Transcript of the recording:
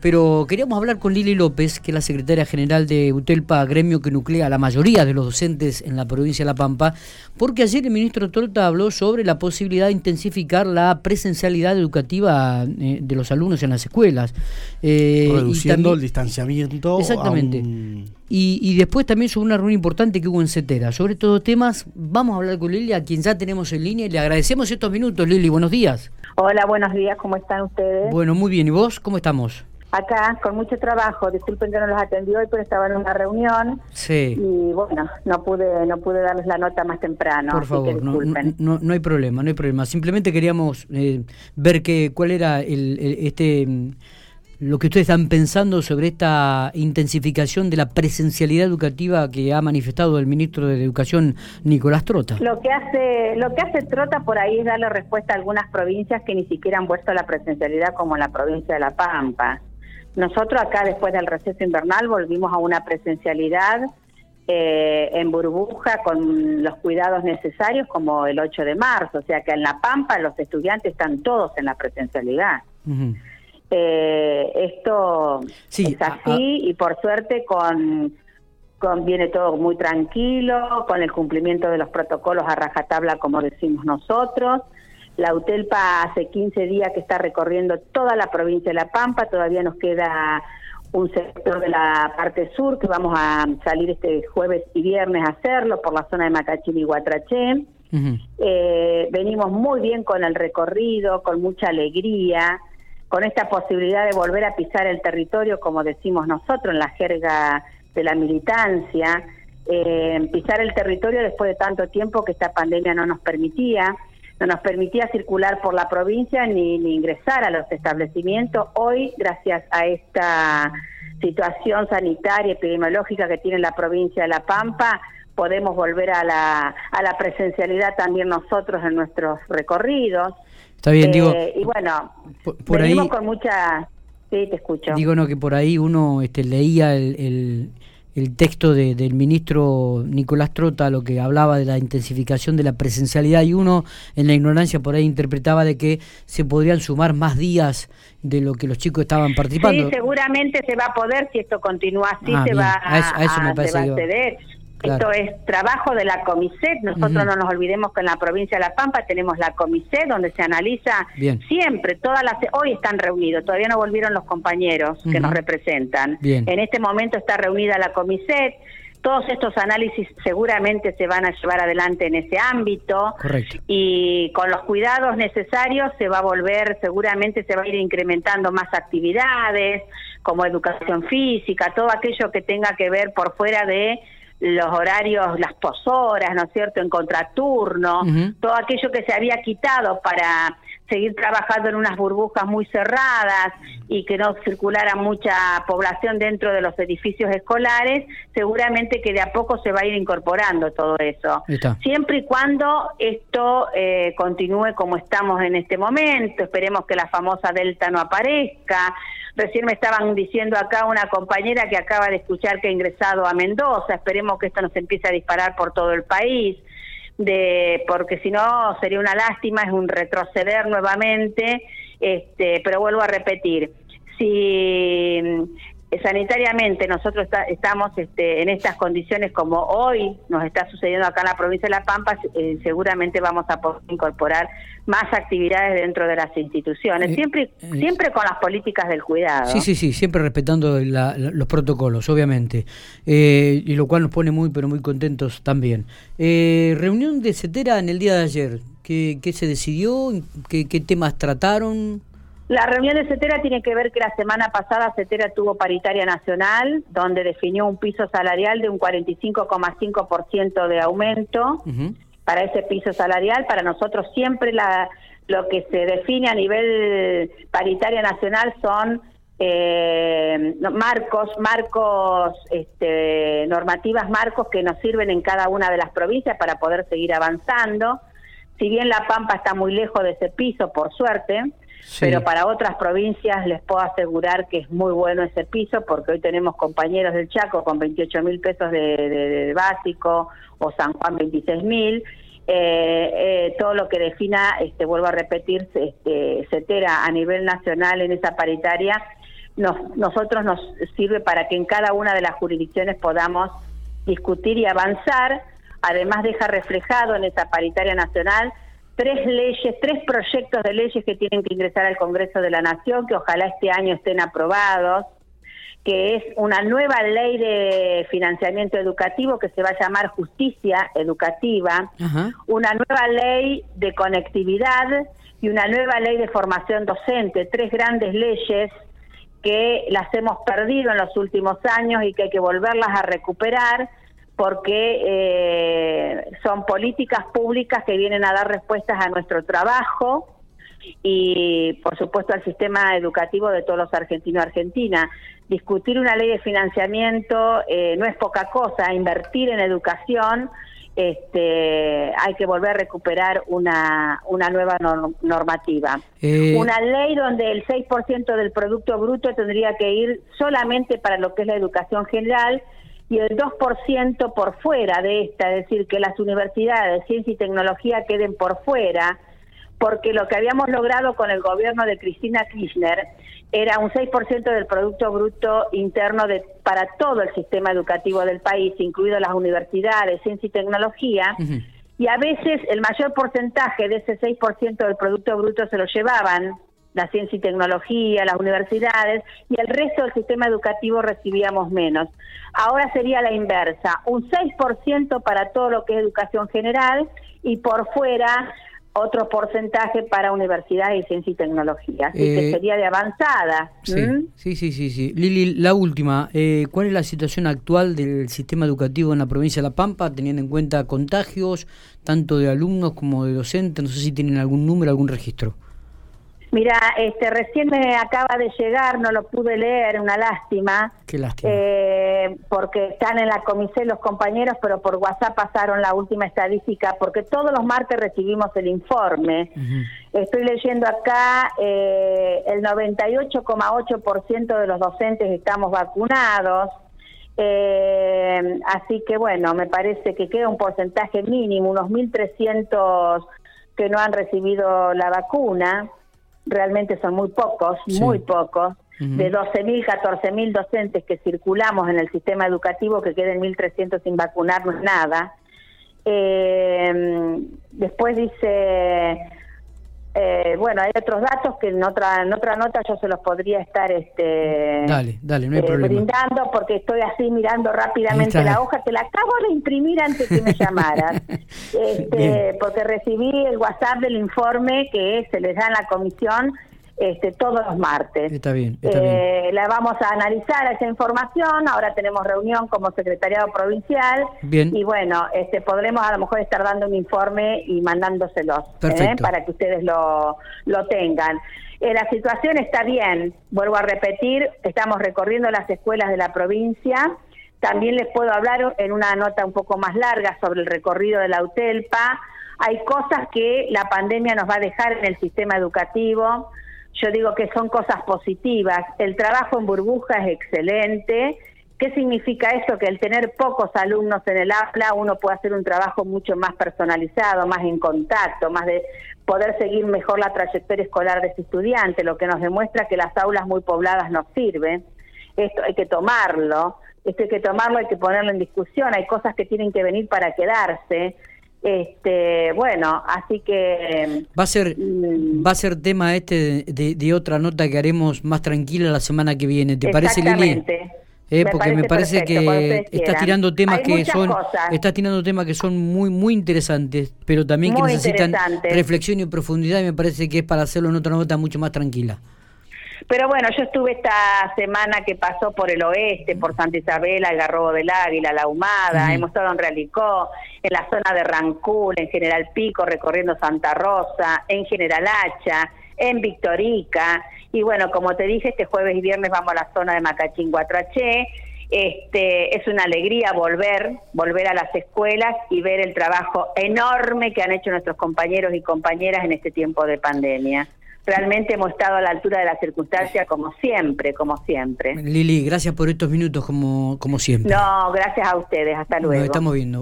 Pero queríamos hablar con Lili López, que es la secretaria general de UTELPA, gremio que nuclea a la mayoría de los docentes en la provincia de La Pampa, porque ayer el ministro Torta habló sobre la posibilidad de intensificar la presencialidad educativa eh, de los alumnos en las escuelas. Eh, Reduciendo el distanciamiento. Exactamente. Y, y, después también sobre una reunión importante que hubo en CETERA. Sobre todos temas, vamos a hablar con Lili, a quien ya tenemos en línea, y le agradecemos estos minutos. Lili, buenos días. Hola, buenos días, ¿cómo están ustedes? Bueno, muy bien. ¿Y vos? ¿Cómo estamos? Acá con mucho trabajo. Disculpen que no los atendí hoy, pero estaba en una reunión. Sí. Y bueno, no pude no pude darles la nota más temprano. Por favor, no, no, no, hay problema, no hay problema. Simplemente queríamos eh, ver que, cuál era el, este lo que ustedes están pensando sobre esta intensificación de la presencialidad educativa que ha manifestado el ministro de Educación Nicolás Trota. Lo que hace lo que hace Trota por ahí es darle respuesta a algunas provincias que ni siquiera han puesto la presencialidad como la provincia de La Pampa. Nosotros acá después del receso invernal volvimos a una presencialidad eh, en burbuja con los cuidados necesarios como el 8 de marzo, o sea que en La Pampa los estudiantes están todos en la presencialidad. eh, esto es así y por suerte con, con viene todo muy tranquilo, con el cumplimiento de los protocolos a rajatabla como decimos nosotros. La UTELPA hace 15 días que está recorriendo toda la provincia de La Pampa, todavía nos queda un sector de la parte sur que vamos a salir este jueves y viernes a hacerlo por la zona de Macachín y Guatraché. eh, venimos muy bien con el recorrido, con mucha alegría, con esta posibilidad de volver a pisar el territorio, como decimos nosotros en la jerga de la militancia, eh, pisar el territorio después de tanto tiempo que esta pandemia no nos permitía no nos permitía circular por la provincia ni, ingresar a los establecimientos. Hoy, gracias a esta situación sanitaria, epidemiológica que tiene la provincia de La Pampa, podemos volver a la, a la presencialidad también nosotros en nuestros recorridos. Está bien, digo. Eh, y bueno, por, venimos con mucha. Sí, te escucho. Digo, no, que por ahí uno este, leía el el texto de, del ministro Nicolás Trota, lo que hablaba de la intensificación de la presencialidad y uno en la ignorancia por ahí interpretaba de que se podrían sumar más días de lo que los chicos estaban participando. Sí, seguramente se va a poder, si esto continúa así, ah, se, va a, eso, me esto es trabajo de la Comiset. Nosotros no nos olvidemos que en la provincia de La Pampa tenemos la Comiset donde se analiza siempre, todas las... Hoy están reunidos, todavía no volvieron los compañeros que nos representan. En este momento está reunida la Comiset. Todos estos análisis seguramente se van a llevar adelante en ese ámbito. Y con los cuidados necesarios se va a volver, seguramente se va a ir incrementando más actividades como educación física, todo aquello que tenga que ver por fuera de los horarios, las posoras, ¿no es cierto?, en contraturno, todo aquello que se había quitado para seguir trabajando en unas burbujas muy cerradas y que no circulara mucha población dentro de los edificios escolares, seguramente que de a poco se va a ir incorporando todo eso. Siempre y cuando esto eh, continúe como estamos en este momento, esperemos que la famosa Delta no aparezca, Recién me estaban diciendo acá una compañera que acaba de escuchar que ha ingresado a Mendoza. Esperemos que esto no se empiece a disparar por todo el país, de porque si no sería una lástima, es un retroceder nuevamente. Este, pero vuelvo a repetir, si sanitariamente nosotros estamos este, en estas condiciones como hoy nos está sucediendo acá en la provincia de La Pampa, eh, seguramente vamos a poder incorporar más actividades dentro de las instituciones, eh, siempre eh, siempre con las políticas del cuidado. Sí, sí, sí, siempre respetando los protocolos, obviamente, y lo cual nos pone muy, pero muy contentos también. reunión de CETERA en el día de ayer, ¿qué, qué se decidió? ¿Qué, ¿Qué temas trataron? La reunión de CETERA tiene que ver que la semana pasada CETERA tuvo paritaria nacional, donde definió un piso salarial de un 45,5% de aumento para ese piso salarial. Para nosotros siempre la, lo que se define a nivel paritaria nacional son eh, marcos, marcos, este, normativas marcos que nos sirven en cada una de las provincias para poder seguir avanzando. Si bien La Pampa está muy lejos de ese piso, por suerte, pero para otras provincias les puedo asegurar que es muy bueno ese piso porque hoy tenemos compañeros del Chaco con 28 mil pesos de, básico o San Juan 26 mil. Eh, eh, todo lo que defina, este, vuelvo a repetir, este, CETERA a nivel nacional en esa paritaria nosotros nos sirve para que en cada una de las jurisdicciones podamos discutir y avanzar. Además deja reflejado en esa paritaria nacional tres leyes, tres proyectos de leyes que tienen que ingresar al Congreso de la Nación, que ojalá este año estén aprobados, que es una nueva ley de financiamiento educativo que se va a llamar justicia educativa, una nueva ley de conectividad y una nueva ley de formación docente, tres grandes leyes que las hemos perdido en los últimos años y que hay que volverlas a recuperar porque eh, son políticas públicas que vienen a dar respuestas a nuestro trabajo y, por supuesto, al sistema educativo de todos los argentinos y argentinas. Discutir una ley de financiamiento eh, no es poca cosa, invertir en educación este, hay que volver a recuperar una, una nueva normativa. Eh, una ley donde el 6% del Producto Bruto tendría que ir solamente para lo que es la educación general y el 2% por fuera de esta, es decir, que las universidades de ciencia y tecnología queden por fuera, porque lo que habíamos logrado con el gobierno de Cristina Kirchner era un 6% del Producto Bruto Interno de, para todo el sistema educativo del país, incluido las universidades, ciencia y tecnología, y a veces el mayor porcentaje de ese 6% del Producto Bruto se lo llevaban la ciencia y tecnología, las universidades, y el resto del sistema educativo recibíamos menos. Ahora sería la inversa, un 6% para todo lo que es educación general y por fuera otro porcentaje para universidades y ciencia y tecnología. Así que eh, sería de avanzada. Sí, sí, sí, sí, Lili, la última. Eh, ¿Cuál es la situación actual del sistema educativo en la provincia de La Pampa, teniendo en cuenta contagios, tanto de alumnos como de docentes? No sé si tienen algún número, algún registro. Mira, este, recién me acaba de llegar, no lo pude leer, una lástima. Qué lástima. Eh, porque están en la comisión los compañeros, pero por WhatsApp pasaron la última estadística, porque todos los martes recibimos el informe. Estoy leyendo acá, eh, el 98,8% de los docentes estamos vacunados. Eh, así que bueno, me parece que queda un porcentaje mínimo, unos 1.300 que no han recibido la vacuna realmente son muy pocos, muy pocos, de 12.000, 14.000 docentes que circulamos en el sistema educativo, que queden 1.300 sin vacunarnos, nada. Eh, después dice eh, bueno, hay otros datos que en otra en otra nota yo se los podría estar este dale, dale, no hay eh, brindando porque estoy así mirando rápidamente la hoja que la acabo de imprimir antes que me llamaras. este, porque recibí el WhatsApp del informe que se les da en la comisión este, todos los martes. Está bien, eh, La vamos a analizar esa información. Ahora tenemos reunión como secretariado provincial. Bien. Y bueno, este, podremos a lo mejor estar dando un informe y mandándoselos ¿eh? para que ustedes lo, lo tengan. Eh, la situación está bien, vuelvo a repetir, estamos recorriendo las escuelas de la provincia. También les puedo hablar en una nota un poco más larga sobre el recorrido de la UTELPA. Hay cosas que la pandemia nos va a dejar en el sistema educativo yo digo que son cosas positivas. El trabajo en burbuja es excelente. ¿Qué significa eso? Que el tener pocos alumnos en el aula uno puede hacer un trabajo mucho más personalizado, más en contacto, más de poder seguir mejor la trayectoria escolar de ese estudiante, lo que nos demuestra que las aulas muy pobladas no sirven. Esto hay que tomarlo, esto hay que tomarlo, hay que ponerlo en discusión, hay cosas que tienen que venir para quedarse. Este, bueno, así que va a ser mm, va a ser tema este de, otra nota que haremos más tranquila la semana que viene. ¿Te parece Lili? Eh, porque me parece que estás tirando temas que son estás tirando temas que son muy muy interesantes, pero también que necesitan reflexión y profundidad y me parece que es para hacerlo en otra nota mucho más tranquila. Pero bueno, yo estuve esta semana que pasó por el oeste, por Santa Isabela, el Garrobo del Águila, La Humada, hemos estado en Realicó, en la zona de Rancún, en General Pico, recorriendo Santa Rosa, en General Hacha, en Victorica, y bueno, como te dije, este jueves y viernes vamos a la zona de Macachín, Guatraché, este, es una alegría volver, volver a las escuelas y ver el trabajo enorme que han hecho nuestros compañeros y compañeras en este tiempo de pandemia realmente hemos estado a la altura de la circunstancia como siempre, como siempre. Lili, gracias por estos minutos como, como siempre. No, gracias a ustedes, hasta luego. Nos estamos viendo.